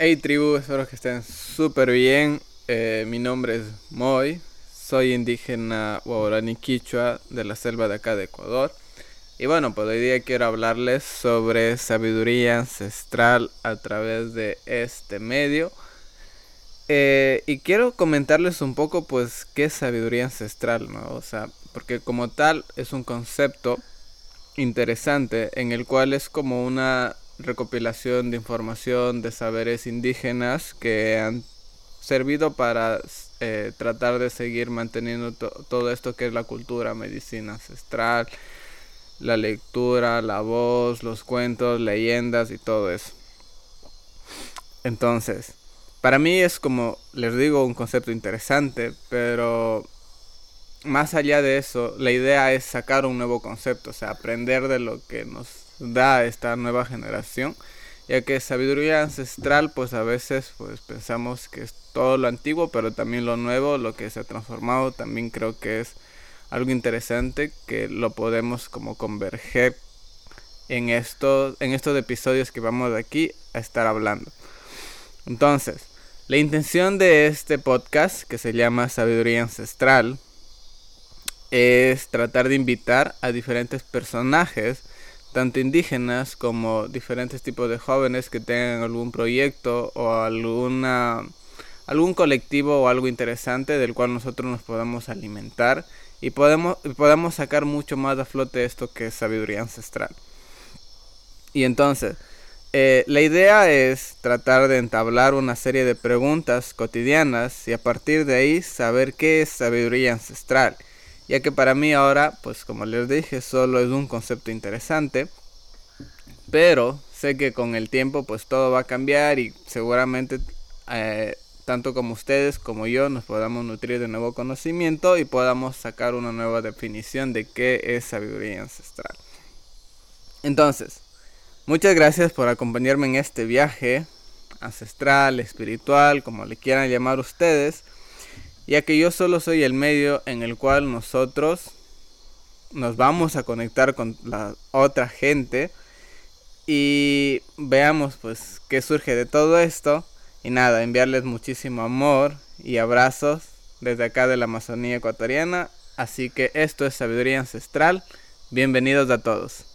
Hey tribu, espero que estén súper bien. Eh, mi nombre es Moy, soy indígena Waorani Quichua de la selva de acá de Ecuador. Y bueno, pues hoy día quiero hablarles sobre sabiduría ancestral a través de este medio. Eh, y quiero comentarles un poco pues qué es sabiduría ancestral, ¿no? O sea, porque como tal es un concepto interesante en el cual es como una recopilación de información de saberes indígenas que han servido para eh, tratar de seguir manteniendo todo esto que es la cultura, medicina ancestral, la lectura, la voz, los cuentos, leyendas y todo eso. Entonces, para mí es como, les digo, un concepto interesante, pero más allá de eso, la idea es sacar un nuevo concepto, o sea, aprender de lo que nos da esta nueva generación, ya que sabiduría ancestral, pues a veces pues pensamos que es todo lo antiguo, pero también lo nuevo, lo que se ha transformado, también creo que es algo interesante que lo podemos como converger en estos, en estos episodios que vamos de aquí a estar hablando. Entonces, la intención de este podcast, que se llama Sabiduría Ancestral, es tratar de invitar a diferentes personajes, tanto indígenas como diferentes tipos de jóvenes que tengan algún proyecto o alguna algún colectivo o algo interesante del cual nosotros nos podamos alimentar y podemos, podamos sacar mucho más a flote esto que es sabiduría ancestral. Y entonces, eh, la idea es tratar de entablar una serie de preguntas cotidianas y a partir de ahí saber qué es sabiduría ancestral ya que para mí ahora, pues como les dije, solo es un concepto interesante, pero sé que con el tiempo pues todo va a cambiar y seguramente eh, tanto como ustedes como yo nos podamos nutrir de nuevo conocimiento y podamos sacar una nueva definición de qué es sabiduría ancestral. Entonces, muchas gracias por acompañarme en este viaje ancestral, espiritual, como le quieran llamar ustedes ya que yo solo soy el medio en el cual nosotros nos vamos a conectar con la otra gente y veamos pues qué surge de todo esto. Y nada, enviarles muchísimo amor y abrazos desde acá de la Amazonía ecuatoriana, así que esto es sabiduría ancestral, bienvenidos a todos.